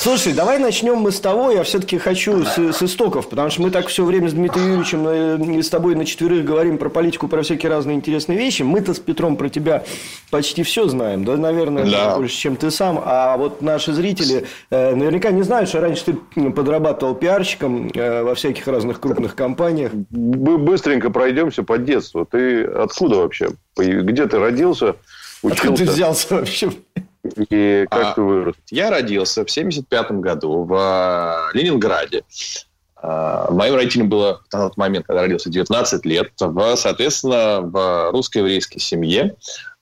Слушай, давай начнем мы с того, я все-таки хочу с, с истоков, потому что мы так все время с Дмитрием Юрьевичем э, с тобой на четверых говорим про политику, про всякие разные интересные вещи. Мы-то с Петром про тебя почти все знаем, да, наверное, да. больше, чем ты сам. А вот наши зрители э, наверняка не знают, что раньше ты подрабатывал пиарщиком э, во всяких разных крупных компаниях. Мы быстренько пройдемся по детству. Ты откуда вообще? Где ты родился? Учился? Откуда ты взялся вообще? И как а, ты вырос? Я родился в 75 году в а, Ленинграде. А, моим родителям было на тот момент, когда родился, 19 лет. В, соответственно, в русско-еврейской семье.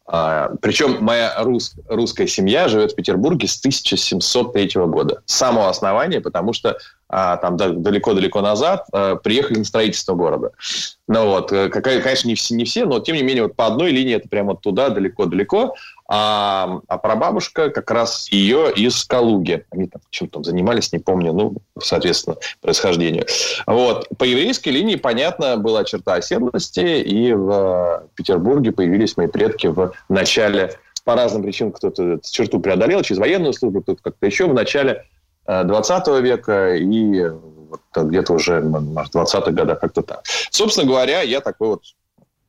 А, причем моя рус, русская семья живет в Петербурге с 1703 года. С самого основания, потому что там далеко-далеко назад а, приехали на строительство города. Ну вот, э, конечно, не все, не все, но тем не менее вот по одной линии это прямо туда, далеко-далеко. А, а прабабушка как раз ее из Калуги. Они там чем-то там занимались, не помню, ну, соответственно, происхождению. Вот. По еврейской линии, понятно, была черта оседлости, и в Петербурге появились мои предки в начале по разным причинам кто-то эту черту преодолел через военную службу, кто-то как-то еще в начале 20 э, века и вот где-то уже, может, в 20-х годах как-то так. Собственно говоря, я такой вот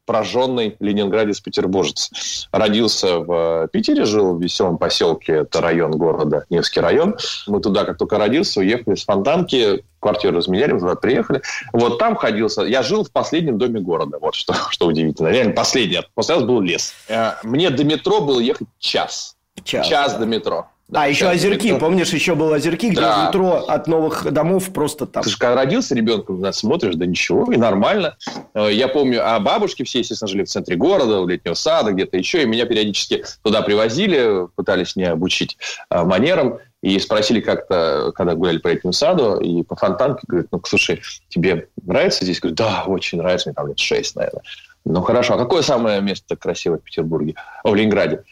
прожженный ленинградец петербуржец. Родился в Питере, жил в веселом поселке, это район города, Невский район. Мы туда, как только родился, уехали с Фонтанки, квартиру разменяли, туда приехали. Вот там ходился. Я жил в последнем доме города, вот что, что удивительно. Реально последний. После нас был лес. Э, мне до метро было ехать час. Час, час да. до метро. Да, а, еще озерки. Метро. Помнишь, еще был озерки, где да. метро от новых домов просто там. Ты же когда родился ребенком, смотришь, да ничего, и нормально. Э, я помню, а бабушки все, естественно, жили в центре города, у летнего сада, где-то еще, и меня периодически туда привозили, пытались меня обучить э, манерам, и спросили как-то, когда гуляли по летнему саду, и по фонтанке, говорят, ну, слушай, тебе нравится здесь? Говорю, да, очень нравится, мне там лет шесть, наверное. Ну, хорошо. А какое самое место красивое в Петербурге? О, в Ленинграде.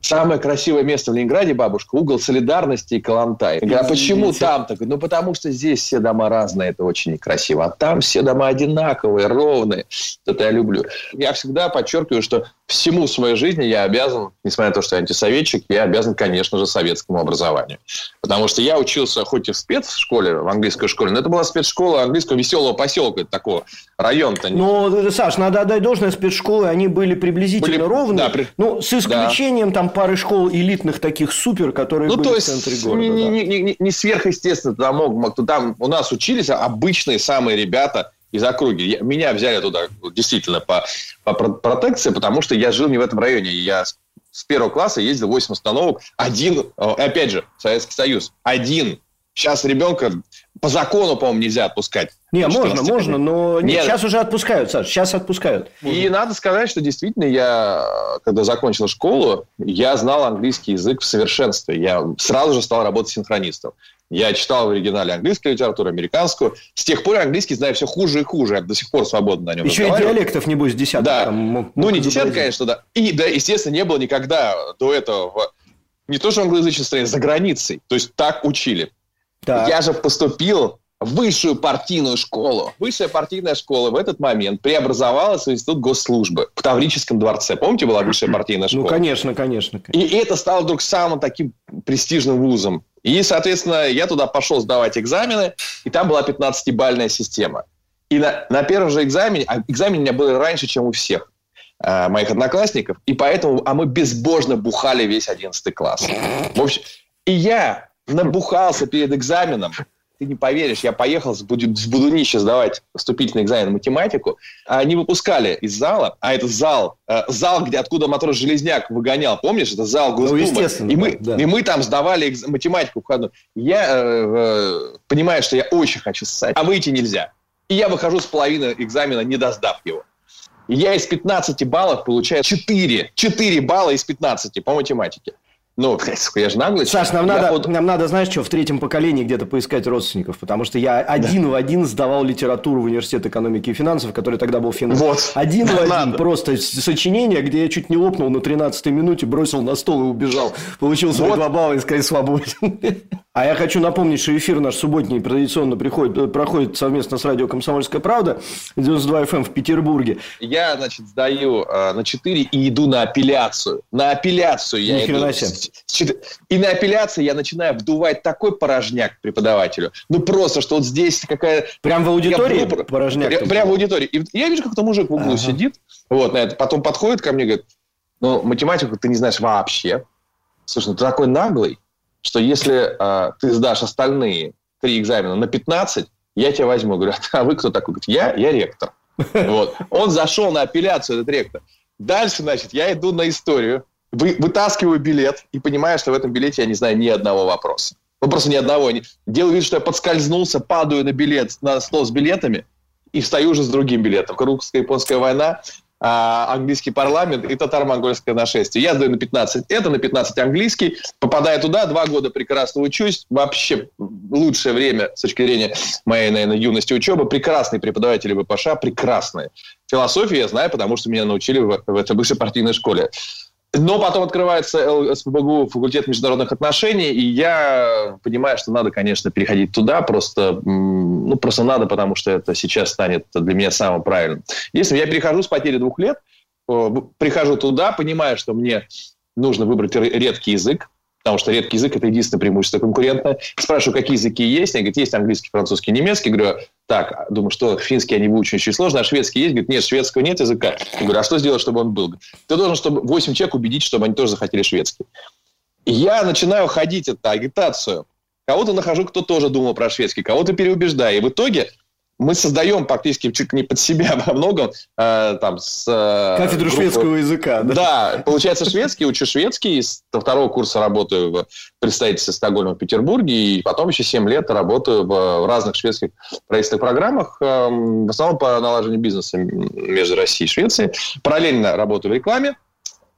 Самое красивое место в Ленинграде, бабушка, угол Солидарности и Калантай. Я говорю, а почему там так? Ну, потому что здесь все дома разные, это очень некрасиво. А там все дома одинаковые, ровные. Это я люблю. Я всегда подчеркиваю, что всему в своей жизни я обязан, несмотря на то, что я антисоветчик, я обязан, конечно же, советскому образованию. Потому что я учился хоть и в спецшколе, в английской школе, но это была спецшкола английского веселого поселка, это такого района-то. Ну, Саш, надо отдать должное, спецшколы, они были приблизительно были, ровные. Да, при... Ну, с исключением да. там пары школ элитных таких супер, которые ну, были то есть, в центре города. Не, да. не, не, не сверхъестественно туда мог, мог, там у нас учились обычные самые ребята – из округи. Меня взяли туда действительно по, по протекции, потому что я жил не в этом районе. Я с первого класса ездил 8 остановок. Один, опять же, Советский Союз. Один. Сейчас ребенка по закону, по-моему, нельзя отпускать. Не, можно, можно, но нет, сейчас уже отпускают, Саш, сейчас отпускают. И надо сказать, что действительно я, когда закончил школу, я знал английский язык в совершенстве. Я сразу же стал работать синхронистом. Я читал в оригинале английскую литературу, американскую. С тех пор английский знаю все хуже и хуже. Я до сих пор свободно на нем Еще и диалектов, небось, десяток. Да. Там мог, ну, не десяток, конечно, да. И, да, естественно, не было никогда до этого в... не то, что англоязычной стране, за границей. То есть так учили. Так. Я же поступил высшую партийную школу. Высшая партийная школа в этот момент преобразовалась в институт госслужбы в Таврическом дворце. Помните, была высшая партийная ну, школа? Ну, конечно, конечно. И это стало вдруг самым таким престижным вузом. И, соответственно, я туда пошел сдавать экзамены, и там была 15-бальная система. И на, на первом же экзамене, а экзамен у меня был раньше, чем у всех э, моих одноклассников, и поэтому, а мы безбожно бухали весь 11 класс. В общем, и я набухался перед экзаменом. Ты не поверишь, я поехал с, буд- с Будунища сдавать вступительный экзамен математику. А они выпускали из зала, а это зал, э, зал, где откуда матрос Железняк выгонял, помнишь, это зал Госдумы. Ну, естественно. И мы, да. и мы там сдавали математику входную. Я э, э, понимаю, что я очень хочу ссать, а выйти нельзя. И я выхожу с половины экзамена, не доздав его. Я из 15 баллов получаю 4. 4 балла из 15 по математике. Ну, я же наглый. Саш, нам, надо, вот... нам надо, знаешь что, в третьем поколении где-то поискать родственников, потому что я один да. в один сдавал литературу в университет экономики и финансов, который тогда был финанс. Вот. Один в один надо. просто сочинение, где я чуть не лопнул на 13-й минуте, бросил на стол и убежал. Получил свои вот. два балла и сказать свободен. А я хочу напомнить, что эфир наш субботний традиционно приходит, проходит совместно с радио «Комсомольская правда» 92 FM эм в Петербурге. Я, значит, сдаю э, на 4 и иду на апелляцию. На апелляцию я иду. И на апелляции я начинаю вдувать такой порожняк преподавателю. Ну, просто, что вот здесь какая... Прям в аудитории я, порожняк? Прям, прям в аудитории. И я вижу, как-то мужик в углу ага. сидит, вот, на это. потом подходит ко мне и говорит, ну, математику ты не знаешь вообще. Слушай, ну ты такой наглый что если э, ты сдашь остальные три экзамена на 15, я тебя возьму. Говорю, а вы кто такой? Говорит, я, я ректор. Вот. Он зашел на апелляцию, этот ректор. Дальше, значит, я иду на историю, вы, вытаскиваю билет и понимаю, что в этом билете я не знаю ни одного вопроса. Ну, просто ни одного. Делаю вид, что я подскользнулся, падаю на билет, на стол с билетами и встаю уже с другим билетом. Русско-японская война, а, английский парламент и татаро-монгольское нашествие. Я сдаю на 15 это, на 15 английский. Попадая туда, два года прекрасно учусь. Вообще лучшее время с точки зрения моей, наверное, юности учебы. Прекрасные преподаватели ВПШ, прекрасные. Философию я знаю, потому что меня научили в, в этой бывшей партийной школе. Но потом открывается СПБГУ факультет международных отношений, и я понимаю, что надо, конечно, переходить туда, просто, ну, просто надо, потому что это сейчас станет для меня самым правильным. Если я перехожу с потери двух лет, прихожу туда, понимаю, что мне нужно выбрать редкий язык, потому что редкий язык – это единственное преимущество конкурента. Спрашиваю, какие языки есть. Они говорят, есть английский, французский, немецкий. Говорю, так, думаю, что финский я не очень сложно, а шведский есть? Говорит, нет, шведского нет языка. Я говорю, а что сделать, чтобы он был? Ты должен чтобы 8 человек убедить, чтобы они тоже захотели шведский. Я начинаю ходить эту агитацию. Кого-то нахожу, кто тоже думал про шведский, кого-то переубеждаю. И в итоге мы создаем практически чуть не под себя во многом. Э, там, с, э, Кафедру группы... шведского языка. Да? да, получается шведский, учу шведский, с второго курса работаю в представительстве Стокгольма в Петербурге, и потом еще 7 лет работаю в, в разных шведских правительственных программах, э, в основном по налаживанию бизнеса между Россией и Швецией. Параллельно работаю в рекламе,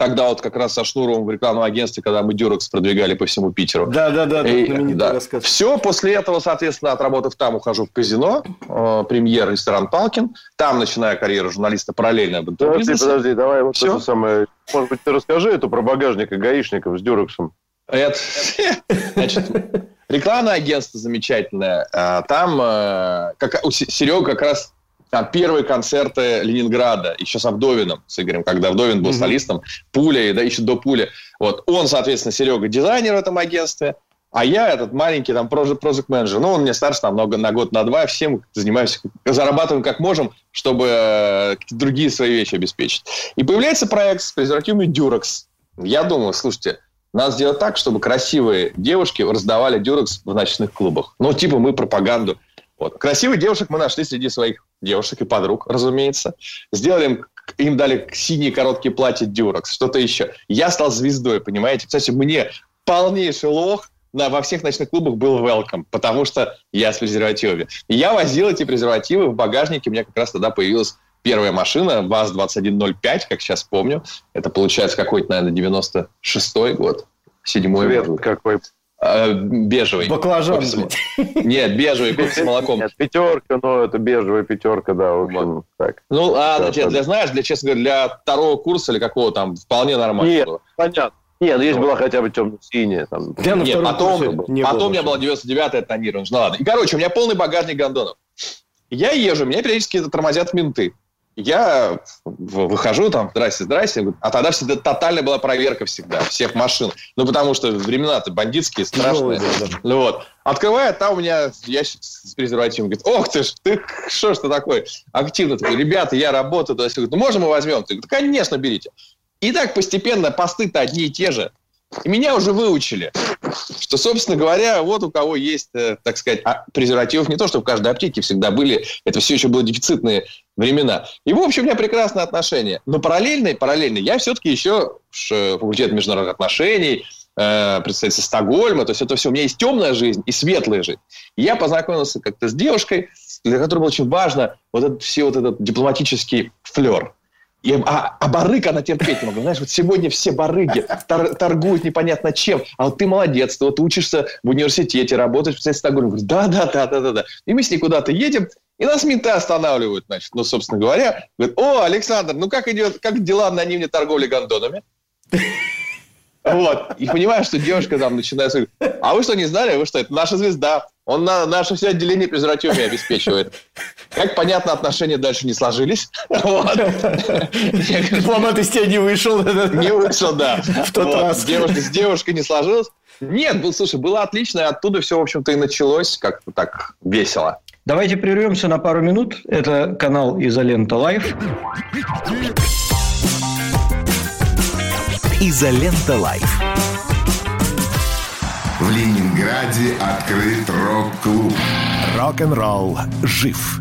тогда вот как раз со Шнуровым в рекламном агентстве, когда мы Дюрекс продвигали по всему Питеру. Да, да, да. И, да. Все, после этого, соответственно, отработав там, ухожу в казино, э, премьер, ресторан Палкин. Там начинаю карьеру журналиста параллельно об Подожди, подожди, давай вот Все? то же самое. Может быть, ты расскажи это про багажника гаишников с Дюрексом. Это, значит, рекламное агентство замечательное. А, там э, как, у Серега как раз там первые концерты Ленинграда, еще с Авдовиным, с Игорем, когда Авдовин был mm-hmm. солистом, Пуля, да, еще до Пули. Вот. Он, соответственно, Серега дизайнер в этом агентстве, а я этот маленький там project менеджер. Ну, он мне старше там много, на год, на два. Всем занимаемся, зарабатываем как можем, чтобы э, другие свои вещи обеспечить. И появляется проект с презервативами Durex. Я думаю, слушайте, надо сделать так, чтобы красивые девушки раздавали Durex в ночных клубах. Ну, типа мы пропаганду. Вот. Красивых девушек мы нашли среди своих девушек и подруг, разумеется. Сделали им, им дали синие короткие платья Дюрекс, что-то еще. Я стал звездой, понимаете? Кстати, мне полнейший лох на, во всех ночных клубах был welcome, потому что я с презервативами. И я возил эти презервативы в багажнике, у меня как раз тогда появилась первая машина, ВАЗ-2105, как сейчас помню. Это получается какой-то, наверное, 96-й год. Седьмой год. какой? Э, бежевый. Баклажан. Нет, бежевый, кофе с молоком. Нет, пятерка, но это бежевая пятерка, да, в общем, так. Ну, а для, для, знаешь, для, честно говоря, для второго курса или какого там, вполне нормально Нет, было. понятно. Нет, ну, есть была хотя бы темно-синяя. Там. Я на Нет, потом, не потом у меня была 99-я тонирована. Ну ладно. И, короче, у меня полный багажник гондонов. Я езжу, меня периодически тормозят менты я выхожу там, здрасте, здрасте, а тогда всегда тотальная была проверка всегда, всех машин. Ну, потому что времена-то бандитские, страшные. Ну, да. ну вот. Открывает, там у меня ящик с презервативом. Говорит, ох ты ж, ты что ж ты такой активно такой, ребята, я работаю. То есть, ну, можно мы возьмем? Ты говорит, конечно, берите. И так постепенно посты-то одни и те же. И меня уже выучили, что, собственно говоря, вот у кого есть, э, так сказать, а презервативов не то, что в каждой аптеке всегда были, это все еще были дефицитные времена. И, в общем, у меня прекрасное отношение. Но параллельно, параллельно я все-таки еще факультет международных отношений, э, представитель Стокгольма, то есть это все. У меня есть темная жизнь и светлая жизнь. И я познакомился как-то с девушкой, для которой было очень важно вот этот, все вот этот дипломатический флер. И, а, а барыг она терпеть не могла. Знаешь, вот сегодня все барыги тор, торгуют непонятно чем. А вот ты молодец, ты вот учишься в университете, работаешь в Стокгольме. Говорю, да, да, да, да, да, да. И мы с ней куда-то едем, и нас менты останавливают, значит. Ну, собственно говоря, говорят, о, Александр, ну как идет, как дела на анонимной торговли гондонами? Вот. И понимаешь, что девушка там начинает говорить, а вы что, не знали? Вы что, это наша звезда. Он на наше все отделение презервативами обеспечивает. Как понятно, отношения дальше не сложились. Вот. Дипломат из тебя не вышел. Не вышел, да. В тот раз. Девушка, с девушкой не сложилось. Нет, был, слушай, было отлично, и оттуда все, в общем-то, и началось как-то так весело. Давайте прервемся на пару минут. Это канал Изолента Live. Изолента Live. В Ленинграде открыт рок-клуб. Рок-н-ролл жив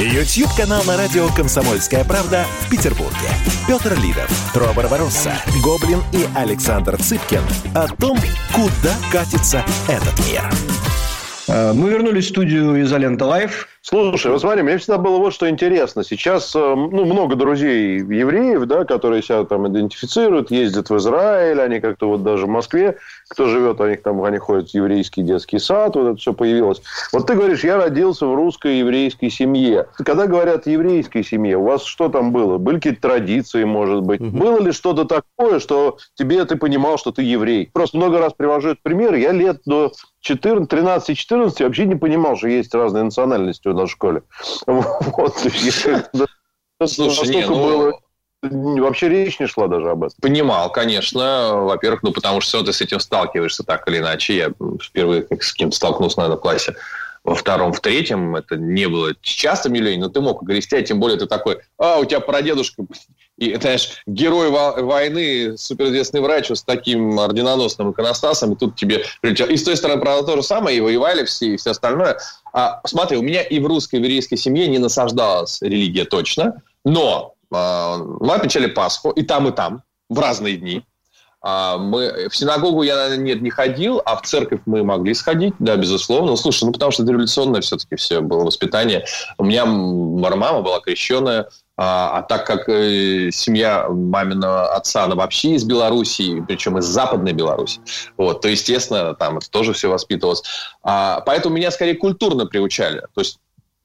YouTube-канал на радио «Комсомольская правда» в Петербурге. Петр Лидов, Тро Барбаросса, Гоблин и Александр Цыпкин о том, куда катится этот мир. Э, мы вернулись в студию «Изолента Live». Слушай, вот смотри, мне всегда было вот что интересно. Сейчас э, ну, много друзей евреев, да, которые себя там идентифицируют, ездят в Израиль, они как-то вот даже в Москве, кто живет, они там, они ходят в еврейский детский сад, вот это все появилось. Вот ты говоришь, я родился в русской еврейской семье. Когда говорят еврейской семье, у вас что там было? Были какие-то традиции, может быть? Угу. Было ли что-то такое, что тебе ты понимал, что ты еврей? Просто много раз привожу этот пример. Я лет до 14, 13-14 вообще не понимал, что есть разные национальности у нас в школе. Вот. Слушай, не, ну... Вообще речь не шла даже об этом. Понимал, конечно. Во-первых, ну, потому что все ты с этим сталкиваешься так или иначе. Я впервые с кем-то столкнулся, наверное, в классе во втором, в третьем это не было частым явлением, но ты мог огрести, тем более ты такой, а, у тебя прадедушка, и, знаешь, герой войны, суперизвестный врач с таким орденоносным иконостасом, и тут тебе прилетел. И с той стороны, правда, то же самое, и воевали все, и все остальное. А, смотри, у меня и в русской еврейской семье не насаждалась религия точно, но а, мы отмечали Пасху и там, и там, в разные дни. А мы, в синагогу я, нет, не ходил, а в церковь мы могли сходить, да, безусловно. Ну, слушай, ну, потому что это революционное все-таки все было воспитание. У меня мама была крещенная, а, а так как э, семья маминого отца, она вообще из Белоруссии, причем из Западной Беларуси, вот, то, естественно, там это тоже все воспитывалось. А, поэтому меня скорее культурно приучали. То есть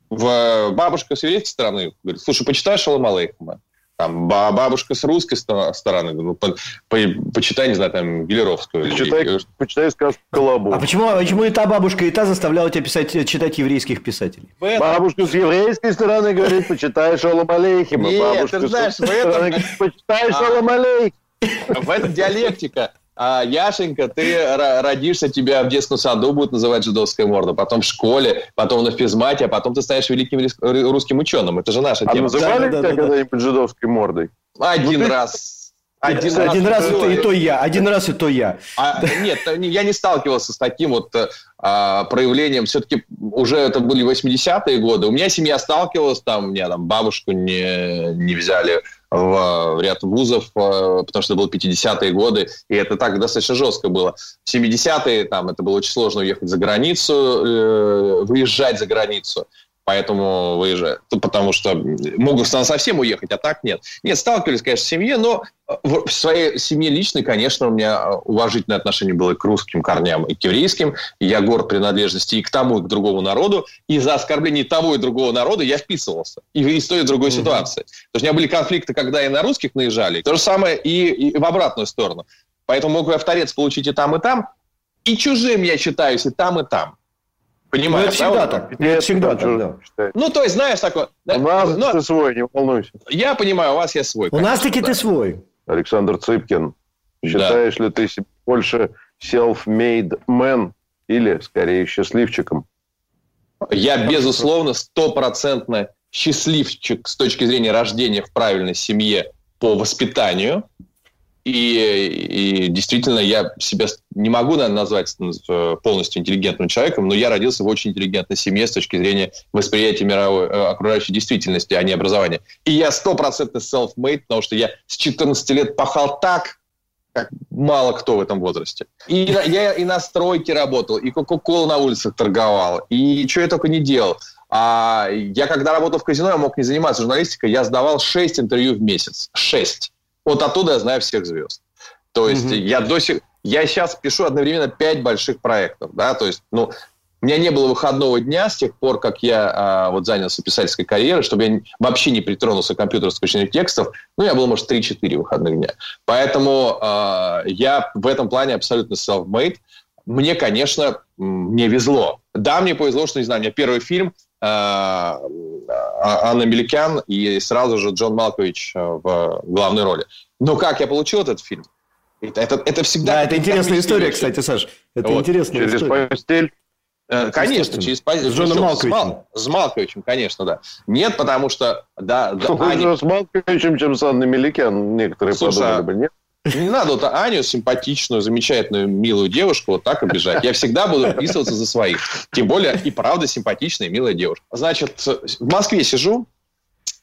в, бабушка с еврейской стороны говорит, слушай, почитай Шалом Алейхума там бабушка с русской стороны, ну, по, по, почитай, не знаю, там, Гелеровскую. Почитай, или... почитай сказку Колобу. А почему, а почему и та бабушка, и та заставляла тебя писать, читать еврейских писателей? Бабушка с еврейской стороны говорит, почитай Шолом Алейхима. Нет, бабушка ты знаешь, в этом... Почитай Шолом Алейхима. В этом диалектика а, Яшенька, ты родишься, тебя в детском саду будут называть жидовская морда, потом в школе, потом на физмате, а потом ты станешь великим русским ученым. Это же наша а тема. называли да, тебя да, когда-нибудь да. жидовской мордой? Один ну, раз. Один, один раз, раз это и то я. Один раз и то я. А, нет, я не сталкивался с таким вот а, проявлением. Все-таки уже это были 80-е годы. У меня семья сталкивалась, там, у меня там бабушку не, не взяли в, ряд вузов, э, потому что это было 50-е годы, и это так достаточно жестко было. В 70-е там это было очень сложно уехать за границу, э, выезжать за границу поэтому выезжают. Потому что могут совсем уехать, а так нет. Нет, сталкивались, конечно, в семье, но в своей семье личной, конечно, у меня уважительное отношение было к русским корням, и к еврейским. Я горд принадлежности и к тому, и к другому народу. И за оскорбление того и другого народа я вписывался. И из той и другой mm-hmm. ситуации. То есть у меня были конфликты, когда и на русских наезжали. То же самое и, и в обратную сторону. Поэтому мог бы авторец получить и там, и там. И чужим я считаюсь и там, и там. Понимаешь? Ну, это всегда да, так. Это всегда так, да. считаю. Ну, то есть, знаешь, такое... У нас ты свой, не волнуйся. я понимаю, у вас я свой. У нас таки да. ты свой. Александр Цыпкин, считаешь ли ты себя больше self-made man или, скорее, счастливчиком? Я, безусловно, стопроцентно счастливчик с точки зрения рождения в правильной семье по воспитанию. И, и действительно, я себя не могу, наверное, назвать э, полностью интеллигентным человеком, но я родился в очень интеллигентной семье с точки зрения восприятия мировой э, окружающей действительности, а не образования. И я стопроцентно self-made, потому что я с 14 лет пахал так, как мало кто в этом возрасте. И я и на стройке работал, и Кока-Колу на улицах торговал, и что я только не делал. А я, когда работал в казино, я мог не заниматься журналистикой, я сдавал 6 интервью в месяц. 6. Вот оттуда я знаю всех звезд. То есть я до сих... Я сейчас пишу одновременно 5 больших проектов, да, то есть, ну, у меня не было выходного дня с тех пор, как я а, вот занялся писательской карьерой, чтобы я вообще не притронулся к компьютерскому сочинению текстов. Ну, я был, может, 3-4 выходных дня. Поэтому а, я в этом плане абсолютно self-made. Мне, конечно, мне везло. Да, мне повезло, что, не знаю, у меня первый фильм Анна Меликян и сразу же Джон Малкович а, в главной роли. Но как я получил этот фильм? Это, это, это всегда... Да, это интересная история, вещи. кстати, Саш. Это Вот. интересная Через история. постель? Э, Конечно, через пози- С Джоном Малковичем. Мал- С Малковичем, конечно, да. Нет, потому что, да, да, Хуже с Малковичем, чем с Анной Меликян, некоторые Слушай, подумали а- бы, нет? Не надо вот Аню, симпатичную, замечательную, милую девушку, вот так обижать. Я всегда буду вписываться за своих. Тем более, и правда симпатичная, милая девушка. Значит, в Москве сижу,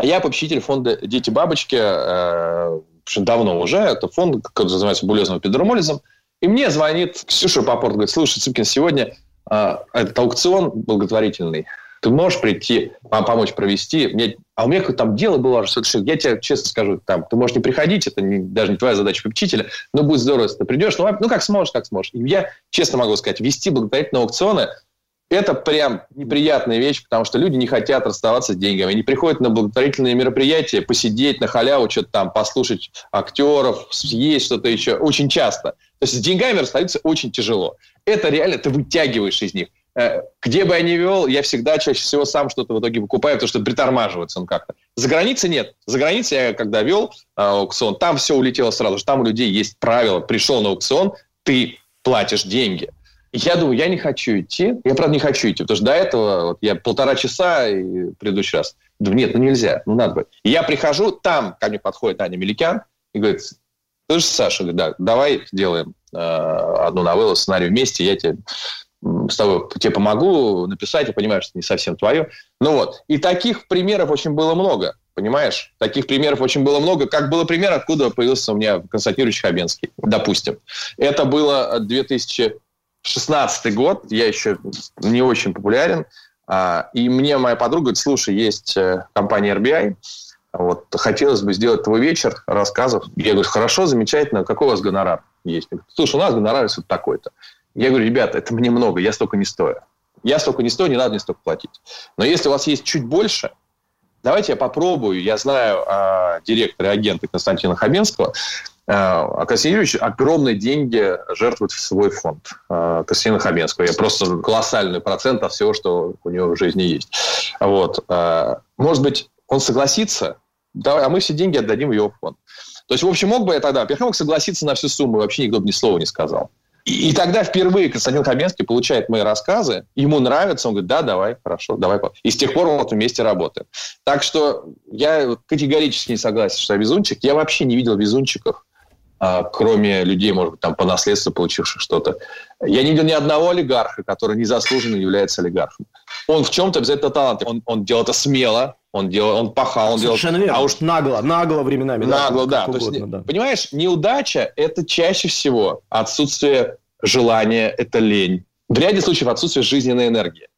я попечитель фонда «Дети-бабочки», э, что давно уже. Это фонд, который занимается булезным педромолизом. И мне звонит Ксюша Попорт, говорит, слушай, Цыпкин, сегодня э, этот аукцион благотворительный. Ты можешь прийти, пом- помочь провести? Мне- а у меня там дело было, что- я тебе честно скажу, там, ты можешь не приходить, это не- даже не твоя задача попечителя, но будет здорово, если ты придешь. Ну, ну, как сможешь, как сможешь. И я честно могу сказать, вести благотворительные аукционы это прям неприятная вещь, потому что люди не хотят расставаться с деньгами. Они приходят на благотворительные мероприятия, посидеть на халяву, что-то там, послушать актеров, съесть что-то еще. Очень часто. То есть с деньгами расстаются очень тяжело. Это реально, ты вытягиваешь из них. Э, Где бы я ни вел, я всегда чаще всего сам что-то в итоге покупаю, потому что притормаживается он как-то. За границей нет. За границей я когда вел э, аукцион, там все улетело сразу же. Там у людей есть правила. Пришел на аукцион, ты платишь деньги. Я думаю, я не хочу идти. Я, правда, не хочу идти, потому что до этого вот, я полтора часа и предыдущий раз. Думаю, нет, ну нельзя, ну надо бы. Я прихожу, там ко мне подходит Аня Меликян и говорит, слышишь, Саша, да, давай сделаем э, одну новеллу, сценарий вместе, я тебе с тобой тебе помогу написать, я понимаю, что не совсем твое. Ну вот. И таких примеров очень было много. Понимаешь? Таких примеров очень было много. Как было пример, откуда появился у меня Константин Хабенский, допустим. Это было 2016 год, я еще не очень популярен. А, И мне моя подруга говорит, слушай, есть э, компания RBI, вот, хотелось бы сделать твой вечер рассказов. Я говорю, хорошо, замечательно, какой у вас гонорар есть? Говорит, Слушай, у нас гонорар вот такой-то. Я говорю, ребята, это мне много, я столько не стою. Я столько не стою, не надо мне столько платить. Но если у вас есть чуть больше, давайте я попробую. Я знаю а, директора и агента Константина Хабенского. А Константин Юрьевич огромные деньги жертвует в свой фонд а, Константина Хабенского. Я просто колоссальный процент от всего, что у него в жизни есть. Вот. А, Может быть, он согласится, давай, а мы все деньги отдадим в его фонд. То есть, в общем, мог бы я тогда, во-первых, мог согласиться на всю сумму, и вообще никто бы ни слова не сказал. И, и тогда впервые Константин Хабенский получает мои рассказы, ему нравится, он говорит, да, давай, хорошо, давай. И с тех пор мы вот вместе работаем. Так что я категорически не согласен, что я везунчик. Я вообще не видел везунчиков, кроме людей, может быть, там по наследству получивших что-то. Я не видел ни одного олигарха, который незаслуженно является олигархом. Он в чем-то обязательно талант. Он, он делал это смело, он, делал, он пахал, он Совершенно делал... верно. А уж нагло, нагло временами. Нагло, да. как То есть, угодно, да. Понимаешь, неудача – это чаще всего отсутствие желания, это лень. В ряде случаев отсутствие жизненной энергии.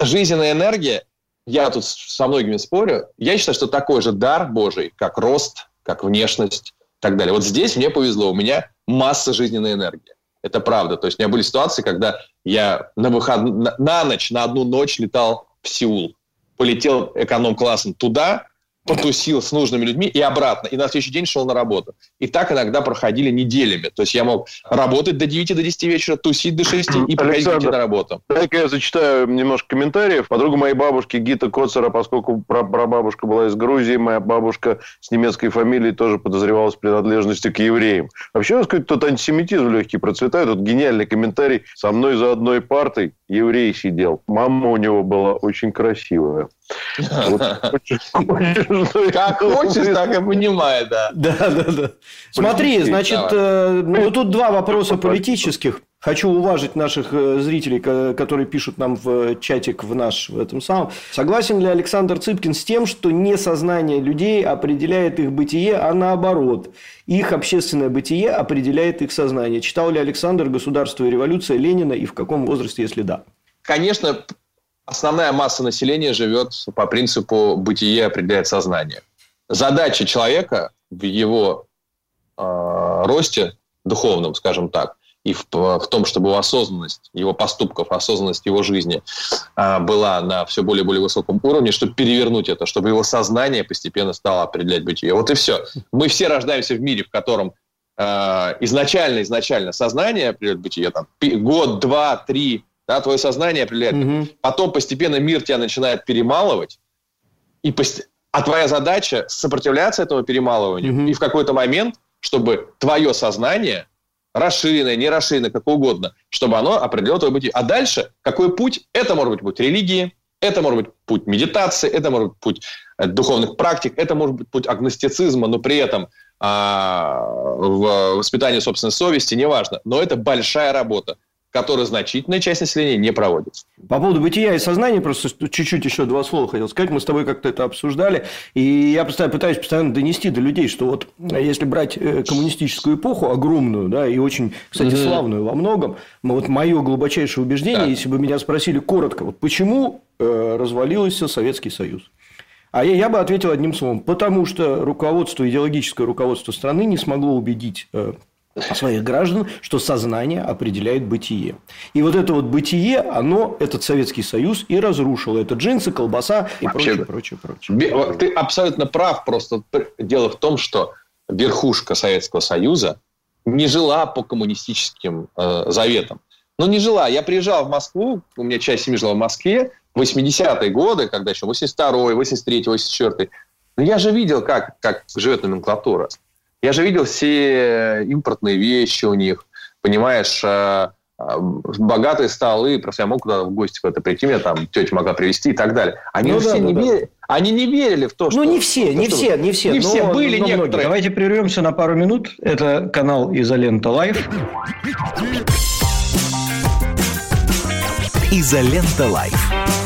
Жизненная энергия, я тут со многими спорю, я считаю, что такой же дар Божий, как рост, как внешность так далее. Вот здесь мне повезло, у меня масса жизненной энергии. Это правда. То есть у меня были ситуации, когда я на, выход... на, ночь, на одну ночь летал в Сеул. Полетел эконом-классом туда, потусил с нужными людьми и обратно, и на следующий день шел на работу. И так иногда проходили неделями. То есть я мог работать до 9 до 10 вечера, тусить до 6 и приходить на работу. Дай-ка я зачитаю немножко комментариев. Подруга моей бабушки Гита Коцера, поскольку прабабушка была из Грузии, моя бабушка с немецкой фамилией тоже подозревалась в принадлежности к евреям. Вообще, у нас какой-то тут антисемитизм легкий процветает. Тут гениальный комментарий. Со мной за одной партой еврей сидел. Мама у него была очень красивая. Как хочешь, так и понимаю, да. Да, да, да. Смотри, значит, э, ну тут два вопроса политических. Хочу уважить наших э, зрителей, которые пишут нам в чатик в наш в этом самом. Согласен ли Александр Цыпкин с тем, что не сознание людей определяет их бытие, а наоборот, их общественное бытие определяет их сознание? Читал ли Александр «Государство и революция» Ленина и в каком возрасте, если да? Конечно, основная масса населения живет по принципу «бытие определяет сознание». Задача человека в его э, росте духовном, скажем так, и в, в том, чтобы осознанность его поступков, осознанность его жизни э, была на все более и более высоком уровне, чтобы перевернуть это, чтобы его сознание постепенно стало определять бытие. Вот и все. Мы все рождаемся в мире, в котором э, изначально, изначально сознание определяет бытие, там, год, два, три, да, твое сознание определяет. Угу. Потом постепенно мир тебя начинает перемалывать, и пост... а твоя задача сопротивляться этому перемалыванию, угу. и в какой-то момент, чтобы твое сознание, расширенное, не расширенное, как угодно, чтобы оно определило твое бытие. А дальше, какой путь? Это может быть путь религии, это может быть путь медитации, это может быть путь э, духовных практик, это может быть путь агностицизма, но при этом а, в воспитании собственной совести, неважно. Но это большая работа который значительная часть населения не проводится. По поводу бытия и сознания, просто чуть-чуть еще два слова хотел сказать. Мы с тобой как-то это обсуждали. И я пытаюсь постоянно донести до людей, что вот э, если брать э, коммунистическую эпоху, огромную, да, и очень, кстати, славную во многом, вот мое глубочайшее убеждение, да. если бы меня спросили коротко, вот почему э, развалился Советский Союз? А я, я бы ответил одним словом. Потому что руководство, идеологическое руководство страны не смогло убедить своих граждан, что сознание определяет бытие. И вот это вот бытие, оно, этот Советский Союз и разрушило. Это джинсы, колбаса и Вообще, прочее, прочее, прочее. Ты абсолютно прав. Просто дело в том, что верхушка Советского Союза не жила по коммунистическим э, заветам. Ну, не жила. Я приезжал в Москву, у меня часть семьи жила в Москве, 80-е годы, когда еще 82-й, 83-й, 84-й. Но я же видел, как, как живет номенклатура. Я же видел все импортные вещи у них, понимаешь, э, э, богатые столы, просто я мог куда в гости куда-то прийти, меня там тетя могла привезти и так далее. Они ну, все да, не да, верили, да. они не верили в то, ну, что... Ну, не все, не что, все, не все. Не но, все, были но некоторые. Многие. Давайте прервемся на пару минут. Это канал Изолента Live. Изолента Live.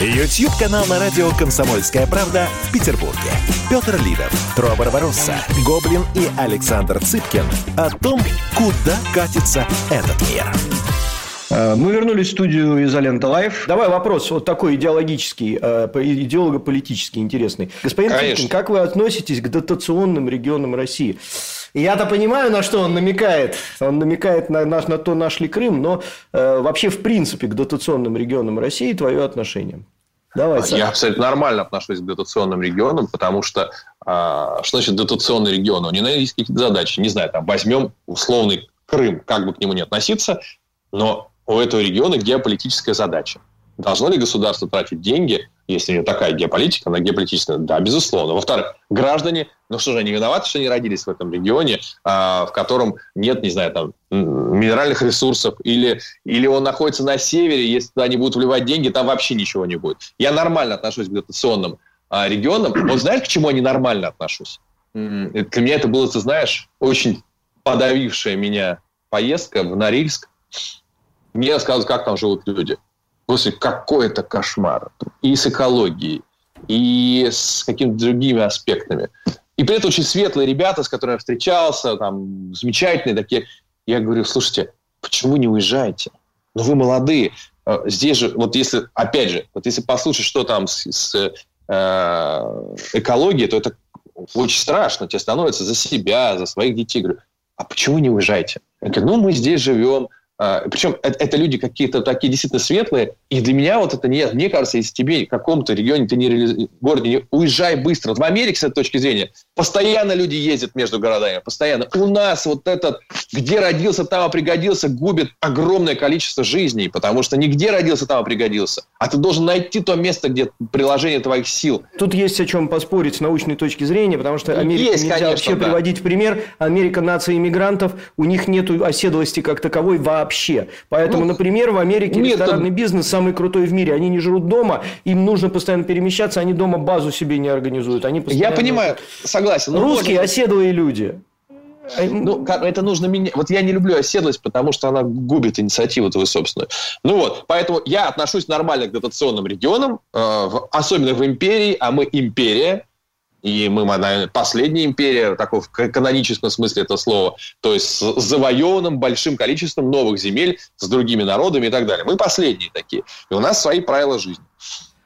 YouTube-канал на радио «Комсомольская правда» в Петербурге. Петр Лидов, Тро Барбаросса, Гоблин и Александр Цыпкин о том, куда катится этот мир. Э, мы вернулись в студию «Изолента Live». Давай вопрос вот такой идеологический, э, идеолого-политический интересный. Господин Конечно. Цыпкин, как вы относитесь к дотационным регионам России? Я-то понимаю, на что он намекает. Он намекает на, на, на то, наш ли Крым, но э, вообще, в принципе, к дотационным регионам России твое отношение. Давай, Я абсолютно нормально отношусь к дотационным регионам, потому что а, что значит дотационный регион? У него есть какие-то задачи. Не знаю, там возьмем условный Крым, как бы к нему ни относиться, но у этого региона геополитическая задача. Должно ли государство тратить деньги, если у него такая геополитика, на геополитическая? Да, безусловно. Во-вторых, граждане, ну что же, они виноваты, что они родились в этом регионе, а, в котором нет, не знаю, там, минеральных ресурсов, или, или он находится на севере, если туда не будут вливать деньги, там вообще ничего не будет. Я нормально отношусь к дотационным а, регионам. Вот знаешь, к чему я нормально отношусь? Для меня это было, ты знаешь, очень подавившая меня поездка в Норильск. Мне рассказывают, как там живут люди. После какой это кошмар. И с экологией, и с какими-то другими аспектами. И при этом очень светлые ребята, с которыми я встречался, там, замечательные такие. Я говорю, слушайте, почему не уезжаете? Ну, вы молодые. Э, здесь же, вот если, опять же, вот если послушать, что там с, с э, экологией, то это очень страшно. Тебе становится за себя, за своих детей. Я говорю, а почему не уезжаете? Я говорю, ну, мы здесь живем, Причем это, это люди какие-то такие действительно светлые. И для меня вот это нет. Мне кажется, если тебе в каком-то регионе, ты не реали... городе, не... уезжай быстро. Вот в Америке, с этой точки зрения, постоянно люди ездят между городами. Постоянно. У нас вот этот, где родился, там и пригодился, губит огромное количество жизней. Потому что нигде родился, там и пригодился. А ты должен найти то место, где приложение твоих сил. Тут есть о чем поспорить с научной точки зрения, потому что Америка есть, нельзя конечно, вообще да. приводить в пример. Америка нация иммигрантов, у них нет оседлости как таковой вообще вообще. Поэтому, ну, например, в Америке нет, ресторанный там... бизнес самый крутой в мире. Они не жрут дома, им нужно постоянно перемещаться, они дома базу себе не организуют. Они постоянно... Я понимаю, согласен. Русские можно... оседлые люди. Ну, это нужно менять. Вот я не люблю оседлость, потому что она губит инициативу твою собственную. Ну вот, поэтому я отношусь нормально к дотационным регионам, э, особенно в империи, а мы империя, и мы, наверное, последняя империя, такой в каноническом смысле этого слова, то есть с завоеванным большим количеством новых земель с другими народами и так далее. Мы последние такие. И у нас свои правила жизни.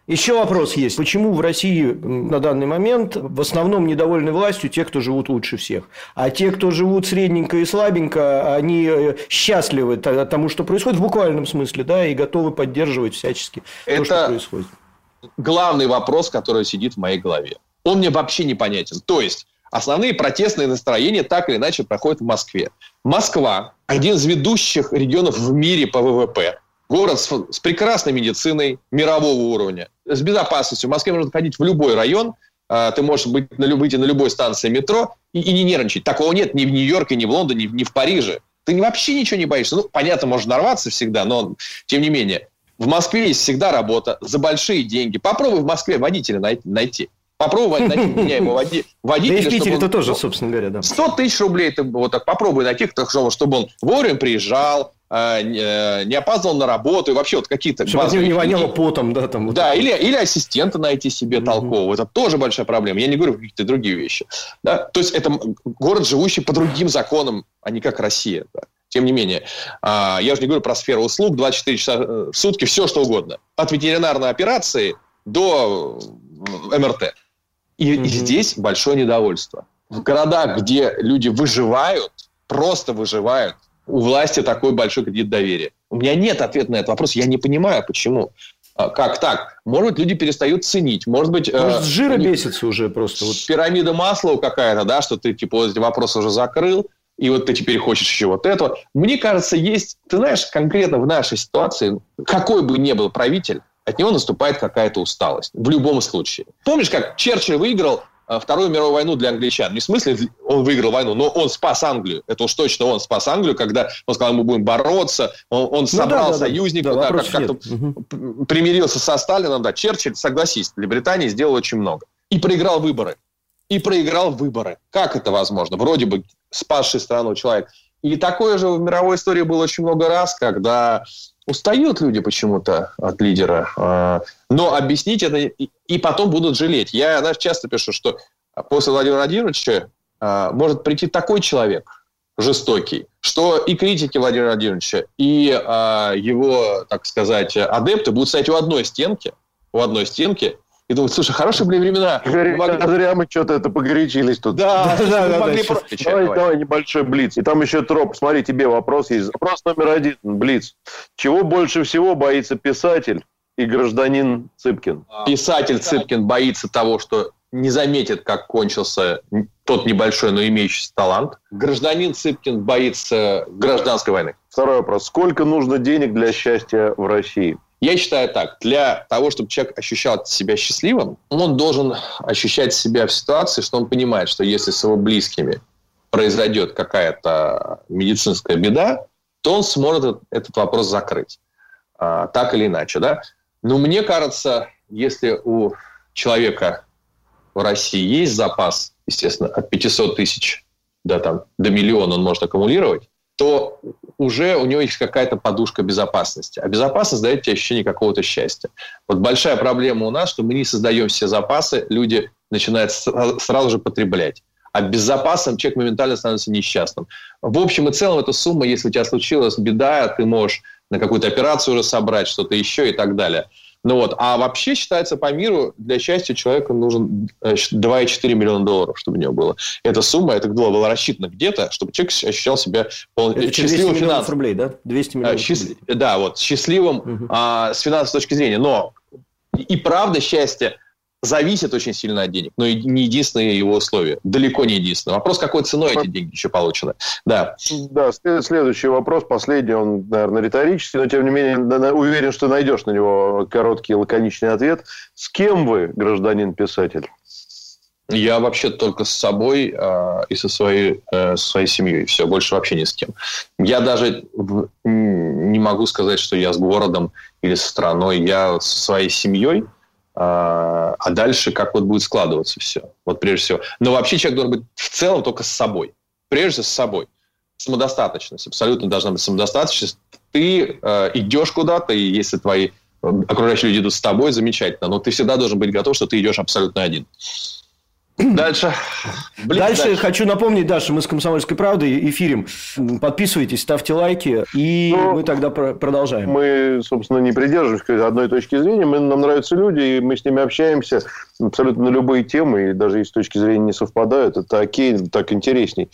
Еще вопрос есть. Почему в России на данный момент в основном недовольны властью те, кто живут лучше всех? А те, кто живут средненько и слабенько, они э, счастливы тому, что происходит в буквальном смысле, да, и готовы поддерживать всячески Это то, что происходит. Главный вопрос, который сидит в моей голове он мне вообще непонятен. То есть, основные протестные настроения так или иначе проходят в Москве. Москва – один из ведущих регионов в мире по ВВП. Город с, с прекрасной медициной мирового уровня, с безопасностью. В Москве можно ходить в любой район, а, ты можешь быть на, выйти на любой станции метро и, и не нервничать. Такого нет ни в Нью-Йорке, ни в Лондоне, ни в Париже. Ты вообще ничего не боишься. Ну, понятно, можно нарваться всегда, но тем не менее. В Москве есть всегда работа за большие деньги. Попробуй в Москве водителя найти. Попробуй найти меня его води, водителя. Да и в Питере это тоже, собственно говоря, да. 100 тысяч рублей ты вот так попробуй найти, чтобы он вовремя приезжал, э, э, не опаздывал на работу и вообще вот какие-то... Чтобы него не воняло потом, да? Там, вот да, или, или ассистента найти себе толкового. Это тоже большая проблема. Я не говорю какие-то другие вещи. Да? То есть это город, живущий по другим законам, а не как Россия. Да? Тем не менее, а, я уже не говорю про сферу услуг, 24 часа в сутки, все что угодно. От ветеринарной операции до МРТ. И, mm-hmm. и здесь большое недовольство. В городах, где люди выживают, просто выживают, у власти такой большой кредит доверия. У меня нет ответа на этот вопрос. Я не понимаю, почему. А, как так? Может быть, люди перестают ценить. Может быть... Э, Может, с жира не... бесится уже просто. Вот. Пирамида масла какая-то, да, что ты, типа, эти вопросы уже закрыл, и вот ты теперь хочешь еще вот этого. Мне кажется, есть... Ты знаешь, конкретно в нашей ситуации, какой бы ни был правитель, от него наступает какая-то усталость. В любом случае. Помнишь, как Черчилль выиграл э, Вторую мировую войну для англичан. Не в смысле он выиграл войну, но он спас Англию. Это уж точно он спас Англию, когда он сказал, мы будем бороться. Он, он ну, собрал да, да, союзников, да, да, как, как-то угу. примирился со Сталином. Да, Черчилль, согласись, для Британии сделал очень много. И проиграл выборы. И проиграл выборы. Как это возможно? Вроде бы спасший страну человек. И такое же в мировой истории было очень много раз, когда устают люди почему-то от лидера. А, но объяснить это и потом будут жалеть. Я знаешь, часто пишу, что после Владимира Владимировича а, может прийти такой человек, жестокий, что и критики Владимира Владимировича, и а, его, так сказать, адепты будут стоять у одной стенки, у одной стенки и думают, слушай, хорошие были времена. Зря, могли... зря мы что-то это погорячились тут. Да, да, да. да, могли да давай, давай небольшой блиц. И там еще троп. Смотри, тебе вопрос есть. Вопрос номер один, блиц. Чего больше всего боится писатель и гражданин Цыпкин? Писатель Цыпкин боится того, что не заметит, как кончился тот небольшой, но имеющийся талант. Гражданин Цыпкин боится гражданской войны. Второй вопрос. Сколько нужно денег для счастья в России? Я считаю так, для того, чтобы человек ощущал себя счастливым, он должен ощущать себя в ситуации, что он понимает, что если с его близкими произойдет какая-то медицинская беда, то он сможет этот вопрос закрыть. А, так или иначе, да? Но мне кажется, если у человека в России есть запас, естественно, от 500 тысяч до, там, до миллиона он может аккумулировать, то уже у него есть какая-то подушка безопасности. А безопасность дает тебе ощущение какого-то счастья. Вот большая проблема у нас, что мы не создаем все запасы, люди начинают сразу же потреблять. А без запасом человек моментально становится несчастным. В общем и целом, эта сумма, если у тебя случилась беда, ты можешь на какую-то операцию уже собрать, что-то еще и так далее. Ну вот. А вообще считается по миру, для счастья человеку нужен 2,4 э, миллиона долларов, чтобы у него было. Эта сумма, это было, было рассчитано где-то, чтобы человек ощущал себя полностью счастливым финансово. рублей, да? 200 миллионов Счаст... рублей. Да, вот, счастливым угу. а, с финансовой точки зрения. Но и правда счастье зависит очень сильно от денег, но не единственное его условие. Далеко не единственное. Вопрос, какой ценой эти деньги еще получены. Да. Да, следующий вопрос, последний, он, наверное, риторический, но, тем не менее, уверен, что найдешь на него короткий лаконичный ответ. С кем вы, гражданин-писатель? Я вообще только с собой э, и со своей, э, своей семьей. Все, больше вообще ни с кем. Я даже в, не могу сказать, что я с городом или со страной. Я со своей семьей – а, а дальше как вот будет складываться все. Вот прежде всего. Но вообще человек должен быть в целом только с собой. Прежде с собой. Самодостаточность. Абсолютно должна быть самодостаточность. Ты э, идешь куда-то, и если твои э, окружающие люди идут с тобой, замечательно. Но ты всегда должен быть готов, что ты идешь абсолютно один. Дальше. Блин, дальше, дальше хочу напомнить, Даша, мы с «Комсомольской правдой» эфирим. Подписывайтесь, ставьте лайки, и ну, мы тогда продолжаем. Мы, собственно, не придерживаемся одной точки зрения. Мы, нам нравятся люди, и мы с ними общаемся абсолютно на любые темы, и даже если точки зрения не совпадают, это окей, так интересней.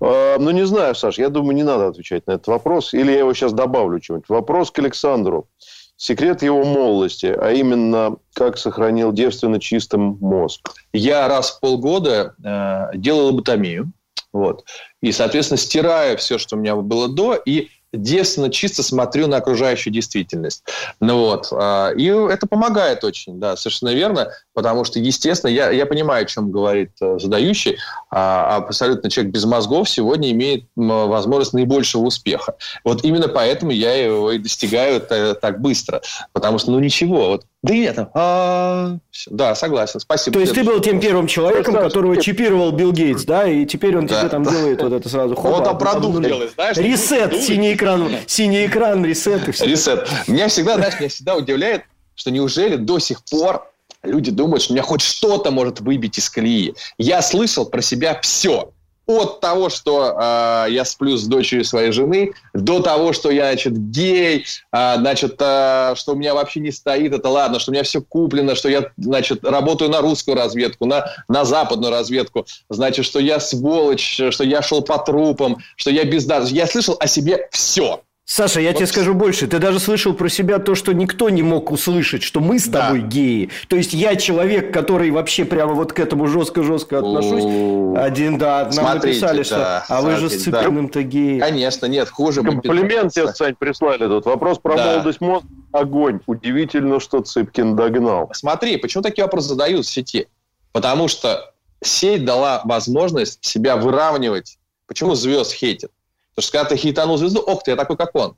А, ну, не знаю, Саш, я думаю, не надо отвечать на этот вопрос. Или я его сейчас добавлю чего-нибудь. Вопрос к Александру. Секрет его молодости, а именно как сохранил девственно чистым мозг. Я раз в полгода э, делал лоботомию. Вот. И, соответственно, стираю все, что у меня было до, и девственно чисто смотрю на окружающую действительность. Ну вот. А, и это помогает очень, да, совершенно верно, потому что, естественно, я, я понимаю, о чем говорит э, задающий, а абсолютно человек без мозгов сегодня имеет возможность наибольшего успеха. Вот именно поэтому я его и достигаю так быстро, потому что, ну, ничего, вот да нет, а... да, согласен, спасибо. То есть ты был тем первым человеком, которого чипировал Билл Гейтс, да, и теперь он тебе там делает вот это сразу. Он там продукт делает, знаешь. Ресет, синий экран, синий экран, ресет и все. Ресет. Меня всегда, знаешь, меня всегда удивляет, что неужели до сих пор люди думают, что меня хоть что-то может выбить из колеи. Я слышал про себя все от того, что э, я сплю с дочерью своей жены, до того, что я, значит, гей, э, значит, э, что у меня вообще не стоит, это ладно, что у меня все куплено, что я, значит, работаю на русскую разведку, на, на западную разведку, значит, что я сволочь, что я шел по трупам, что я бездарный. Я слышал о себе все. Саша, я вот. тебе скажу больше. Ты даже слышал про себя то, что никто не мог услышать, что мы с тобой да. геи. То есть я человек, который вообще прямо вот к этому жестко-жестко отношусь. Один, да, нам Смотрите, написали, что а вы же с Цыпиным-то да. геи. Конечно, нет, хуже. Комплимент тебе, Сань, прислали тут. Вопрос про да. молодость мозга. Огонь. Удивительно, что Цыпкин догнал. Смотри, почему такие вопросы задают в сети? Потому что сеть дала возможность себя выравнивать. Почему звезд хейтят? Потому что когда ты хитанул звезду, ох ты, я такой, как он.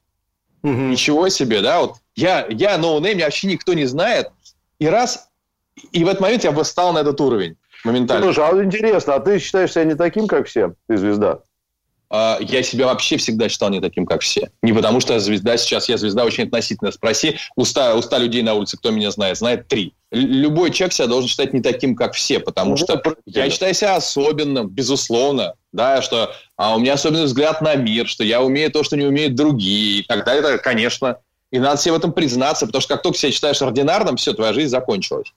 Угу. Ничего себе, да? Вот я, я noname, меня вообще никто не знает. И раз, и в этот момент я бы встал на этот уровень моментально. Слушай, а интересно, а ты считаешь себя не таким, как все? Ты звезда? А, я себя вообще всегда считал не таким, как все. Не потому что я звезда, сейчас я звезда очень относительно. Спроси у 100, у 100 людей на улице, кто меня знает, знает три. Любой человек себя должен считать не таким, как все, потому ну, что я считаю себя особенным, безусловно, да, что а у меня особенный взгляд на мир, что я умею то, что не умеют другие, и тогда это, конечно, и надо себе в этом признаться, потому что как только себя считаешь ординарным, все, твоя жизнь закончилась.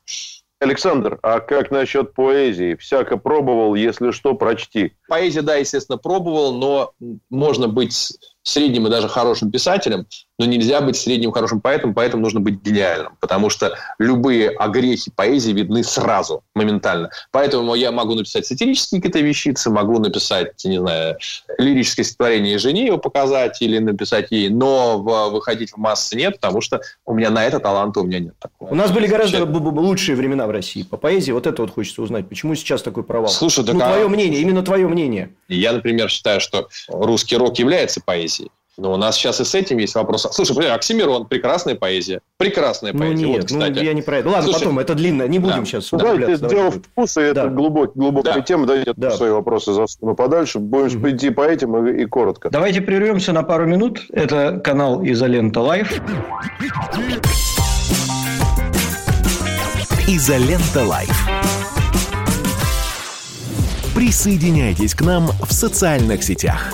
Александр, а как насчет поэзии? Всяко пробовал, если что, прочти. Поэзия, да, естественно, пробовал, но можно быть средним и даже хорошим писателем, но нельзя быть средним хорошим поэтом, поэтому нужно быть гениальным, потому что любые огрехи поэзии видны сразу, моментально. Поэтому я могу написать сатирические какие-то вещицы, могу написать, не знаю, лирическое стихотворение жене его показать или написать ей, но выходить в массы нет, потому что у меня на это таланта у меня нет такого. У нас были гораздо лучшие времена в России по поэзии. Вот это вот хочется узнать. Почему сейчас такой провал? Слушай, ну, твое мнение, именно твое мнение. Я, например, считаю, что русский рок является поэзией. Но у нас сейчас и с этим есть вопрос. Слушай, Оксимирон, прекрасная поэзия. Прекрасная Ну поэзия. нет, вот, кстати. ну я не про это. Ладно, Слушай, потом, это длинно, не будем да. сейчас Ну, давайте, углубляться, дело давайте. в вкусе, это Да. глубок- глубокая Да. тема, давайте Да. свои вопросы засуну подальше, будем идти по этим и, и коротко. Давайте прервемся на пару минут. Это канал Изолента Live. Изолента Live. Присоединяйтесь к нам в социальных сетях.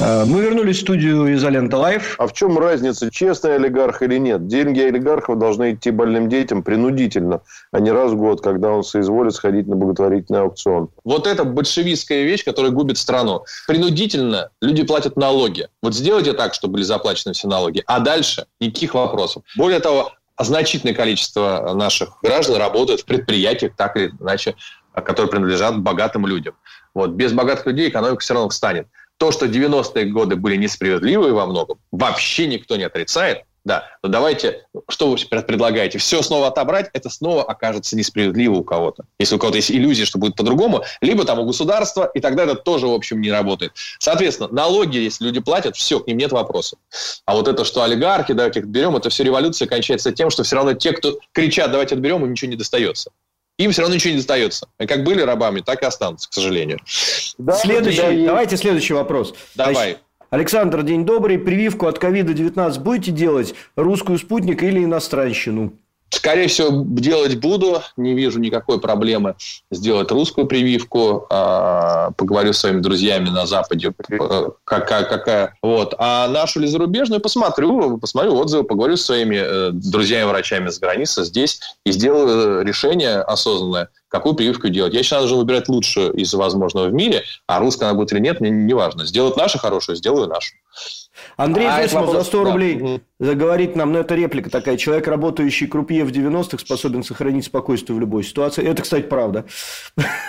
Э, Мы вернулись в студию Изолента Live. А в чем разница, честный олигарх или нет? Деньги олигархов должны идти больным детям принудительно, а не раз в год, когда он соизволит сходить на благотворительный аукцион. Вот это большевистская вещь, которая губит страну. Принудительно люди платят налоги. Вот сделайте так, чтобы были заплачены все налоги. А дальше никаких вопросов. Более того, значительное количество наших граждан работают в предприятиях, так или иначе, которые принадлежат богатым людям. Вот. Без богатых людей экономика все равно встанет. То, что 90-е годы были несправедливые во многом, вообще никто не отрицает. Да, но давайте, что вы предлагаете? Все снова отобрать, это снова окажется несправедливо у кого-то. Если у кого-то есть иллюзия, что будет по-другому, либо там у государства, и тогда это тоже, в общем, не работает. Соответственно, налоги, если люди платят, все, к ним нет вопросов. А вот это, что олигархи, давайте их берем, это все революция кончается тем, что все равно те, кто кричат, давайте отберем, им ничего не достается. Им все равно ничего не достается. И как были рабами, так и останутся, к сожалению. Да, Следующий, давайте следующий вопрос. Давай. Значит, Александр, день добрый. Прививку от ковида-19 будете делать? Русскую спутник или иностранщину? Скорее всего, делать буду. Не вижу никакой проблемы сделать русскую прививку. А, Поговорю с своими друзьями на Западе, э, какая, какая. Вот. А нашу ли зарубежную посмотрю, посмотрю отзывы, поговорю с своими э, друзьями-врачами с границы здесь и сделаю э, решение осознанное, какую прививку делать. Я считаю, нужно выбирать лучшую из возможного в мире, а русская она будет или нет, мне не важно. Сделать нашу хорошую, сделаю нашу. Андрей А, Зосимов за вопрос, 100 да. рублей заговорит нам, но это реплика такая. Человек, работающий крупье в 90-х, способен сохранить спокойствие в любой ситуации. Это, кстати, правда.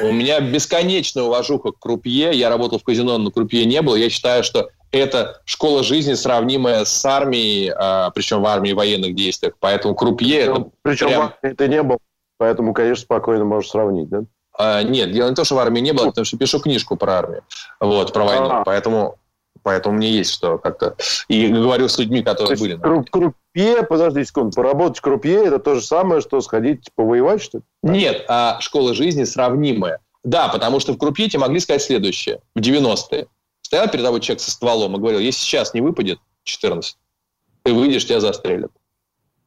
У меня бесконечная уважуха к крупье. Я работал в казино, но крупье не было. Я считаю, что это школа жизни, сравнимая с армией, а, причем в армии военных действиях. Поэтому крупье это Причем прям- в армии ты не был, поэтому, конечно, спокойно можешь сравнить, да? А, нет, дело не то, что в армии не было, потому что пишу книжку про армию, вот, про войну. А. Поэтому, поэтому мне есть что как-то... И говорю с людьми, То которые были. на кру- крупье, подожди секунду, поработать крупье, это то же самое, что сходить повоевать, что ли? Нет, а школа жизни сравнимая. Да, потому что в Крупьете могли сказать следующее. В 90-е стоял перед тобой человек со стволом и говорил, если сейчас не выпадет 14, ты выйдешь, тебя застрелят.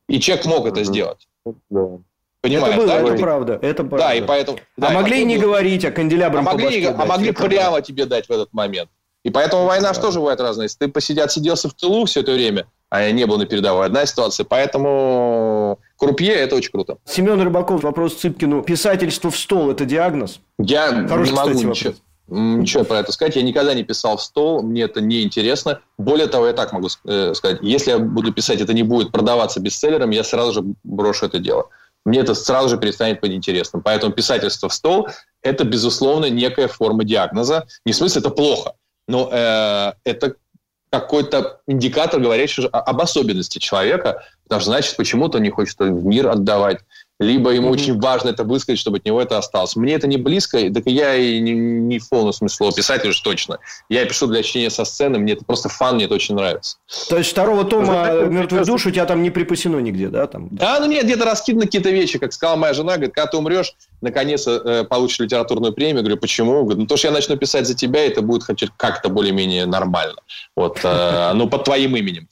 И человек мог это сделать. Да. Понимаешь, это было, да? это правда. Это правда. Да, и поэтому... да, а и могли и не говорить, а канделябром А по могли, а дать. могли прямо тебе дать в этот момент. И поэтому война же тоже бывает разная. Если ты посидел, отсиделся в тылу все это время, а я не был на передовой, одна ситуация. Поэтому крупье – это очень круто. Семен Рыбаков, вопрос Цыпкину. Писательство в стол – это диагноз? Я Хороший, не могу кстати, ничего, вопрос. ничего про это сказать. Я никогда не писал в стол, мне это не интересно. Более того, я так могу э, сказать, если я буду писать, это не будет продаваться бестселлером, я сразу же брошу это дело. Мне это сразу же перестанет быть интересным. Поэтому писательство в стол – это, безусловно, некая форма диагноза. Не в смысле это плохо, но э, это какой-то индикатор, говорящий об особенности человека, потому что, значит, почему-то он не хочет в мир отдавать, либо ему Мгм. очень важно это высказать, чтобы от него это осталось. Мне это не близко, так и я и не, не в полном смысле слова писатель уж точно. Я пишу для чтения со сцены, мне это просто фан, мне это очень нравится. То есть второго тома Знаете, «Мертвых сейчас- душ» у тебя там не припасено нигде, да? Там? Да, ну нет, где-то раскиданы какие-то вещи, как сказала моя жена, говорит, когда ты умрешь, наконец э, получишь литературную премию. Говорю, почему? Говорит, ну то, что я начну писать за тебя, это будет хоть как-то более-менее нормально. Вот, э, ну под твоим именем.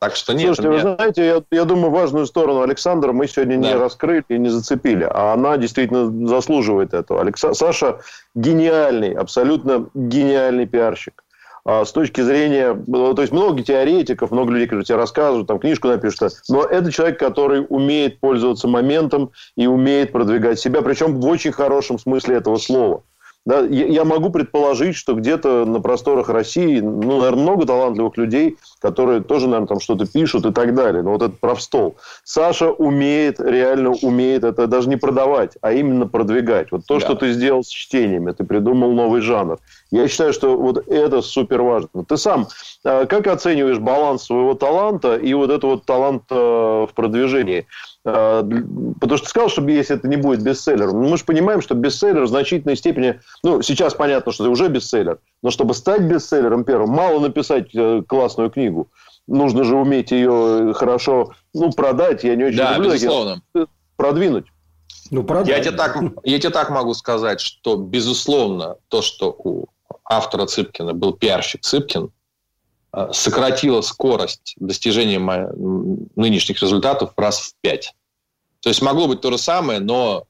Так что нет, Слушайте, у вы знаете, я, я думаю, важную сторону Александра мы сегодня не Да. раскрыли и не зацепили, а она действительно заслуживает этого. Алекса... Саша гениальный, абсолютно гениальный пиарщик. А с точки зрения, ну, то есть много теоретиков, много людей, которые тебе рассказывают, там книжку напишут, но это человек, который умеет пользоваться моментом и умеет продвигать себя, причем в очень хорошем смысле этого слова. Да, я, могу предположить, что где-то на просторах России, ну, наверное, много талантливых людей, которые тоже, наверное, там что-то пишут и так далее. Но вот этот правстол. Саша умеет, реально умеет это даже не продавать, а именно продвигать. Вот то, да. что ты сделал с чтениями, ты придумал новый жанр. Я считаю, что вот это супер важно. Ты сам э, как оцениваешь баланс своего таланта и вот это вот талант э, в продвижении? Э, потому что ты сказал, что если это не будет бестселлером, ну, мы же понимаем, что бестселлер в значительной степени, ну, сейчас понятно, что ты уже бестселлер, но чтобы стать бестселлером первым, мало написать классную книгу. Нужно же уметь ее хорошо, ну, продать. Я не очень да, люблю. безусловно. Продвинуть. Ну, я, тебе так, я тебе так могу сказать, что, безусловно, то, что у автора Цыпкина был пиарщик Цыпкин, э, сократило скорость достижения нынешних результатов раз в пять. То есть могло быть то же самое, но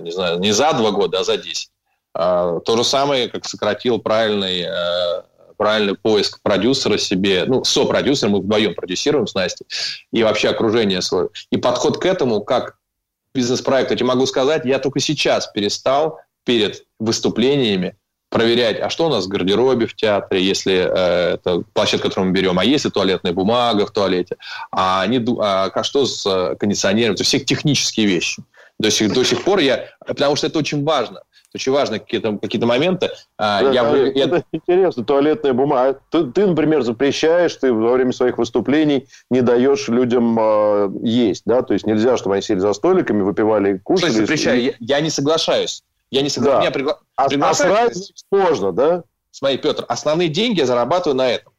не знаю, не за два года, а за десять. А, то же самое, как сократил правильный, э, правильный поиск продюсера себе, ну, со-продюсером, мы вдвоем продюсируем с Настей, и вообще окружение свое. И подход к этому, как бизнес-проект, я могу сказать, я только сейчас перестал перед выступлениями проверять, а что у нас в гардеробе в театре, если э, это площадка, которую мы берем, а есть ли туалетная бумага в туалете, а, не, а, а что с э, кондиционером, то есть все технические вещи. До сих, до сих пор я, потому что это очень важно, очень важно какие-то какие моменты. А, да, я, да, я... Это интересно, туалетная бумага. Ты, ты, например, запрещаешь, ты во время своих выступлений не даешь людям э, есть, да, то есть нельзя, чтобы они сели за столиками, выпивали кушали. Что запрещаю? И... Я, я не соглашаюсь. Я не согласен. Да. Меня пригла... а, приглашают... а можно, да? Смотри, Петр, основные деньги я зарабатываю на этом.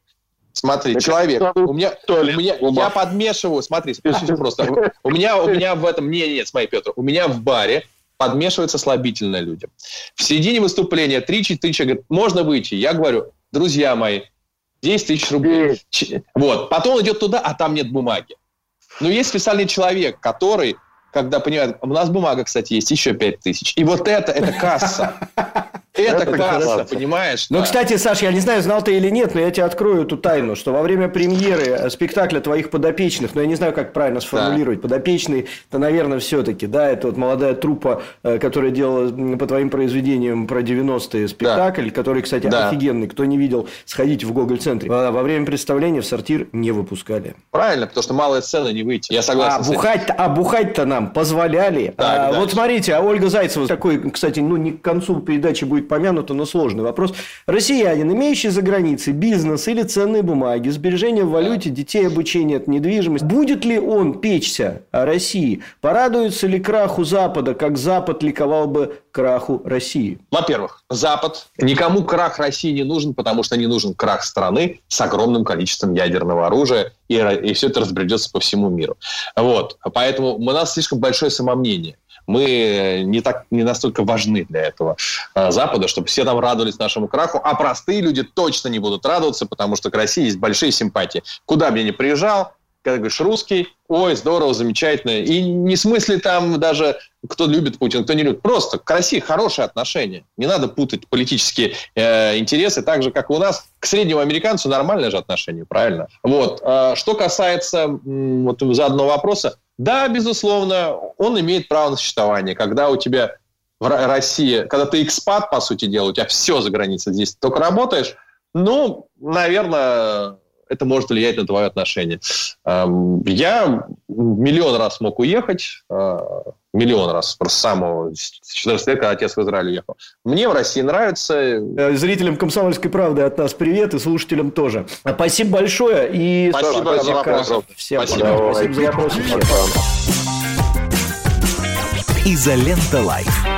Смотри, так человек, у меня, у меня я подмешиваю, смотри, просто. У меня, у меня в этом, не, нет, смотри, Петр, у меня в баре подмешивается слабительное людям. В середине выступления 3-4 тысячи говорят, можно выйти. Я говорю, друзья мои, 10 тысяч рублей. Вот. Потом он идет туда, а там нет бумаги. Но есть специальный человек, который когда понимают, у нас бумага, кстати, есть еще 5 тысяч. И вот это, это касса. Это касса, понимаешь? Ну, кстати, Саш, я не знаю, знал ты или нет, но я тебе открою эту тайну, что во время премьеры спектакля твоих подопечных, но я не знаю, как правильно сформулировать, подопечные, это, наверное, все-таки, да, это вот молодая труппа, э, которая делала по твоим произведениям про 90-е спектакль, который, кстати, офигенный. Кто не видел, сходите в Гоголь-центре. Во время представления в сортир не выпускали. Правильно, потому что малая сцена не выйти. Я согласен. А бухать-то, а бухать-то нам позволяли. Так, а, вот смотрите, а Ольга Зайцева, такой, кстати, ну, не к концу передачи будет помянуто, но сложный вопрос. Россиянин, имеющий за границей бизнес или ценные бумаги, сбережения в валюте, детей, обучение, от недвижимости, будет ли он печься о России? Порадуется ли краху Запада, как Запад ликовал бы краху России? Во-первых, Запад. Никому крах России не нужен, потому что не нужен крах страны с огромным количеством ядерного оружия, и, и все это разбредется по всему миру. Вот. Поэтому у нас слишком большое самомнение мы не, так, не настолько важны для этого э, Запада, чтобы все там радовались нашему краху, а простые люди точно не будут радоваться, потому что к России есть большие симпатии. Куда бы я ни приезжал, когда говоришь русский, ой, здорово, замечательно. И не смысле там даже, кто любит Путина, кто не любит. Просто к России хорошие отношения. Не надо путать политические э, интересы, так же, как у нас. К среднему американцу нормальное же отношение, правильно? Вот. Э, что касается э, вот заодного вопроса, да, безусловно, он имеет право на существование. Когда у тебя в России, когда ты экспат, по сути дела, у тебя все за границей, здесь только работаешь, ну, наверное, это может влиять на твое отношение. Эм, я миллион раз мог уехать, э, миллион раз, просто самого 14 лет, когда отец в Израиль уехал. Мне в России нравится. Э, зрителям «Комсомольской правды» от нас привет, и слушателям тоже. Спасибо большое. И спасибо за вопрос. Всем спасибо. спасибо за вопросы. Всем. Изолента Лайф.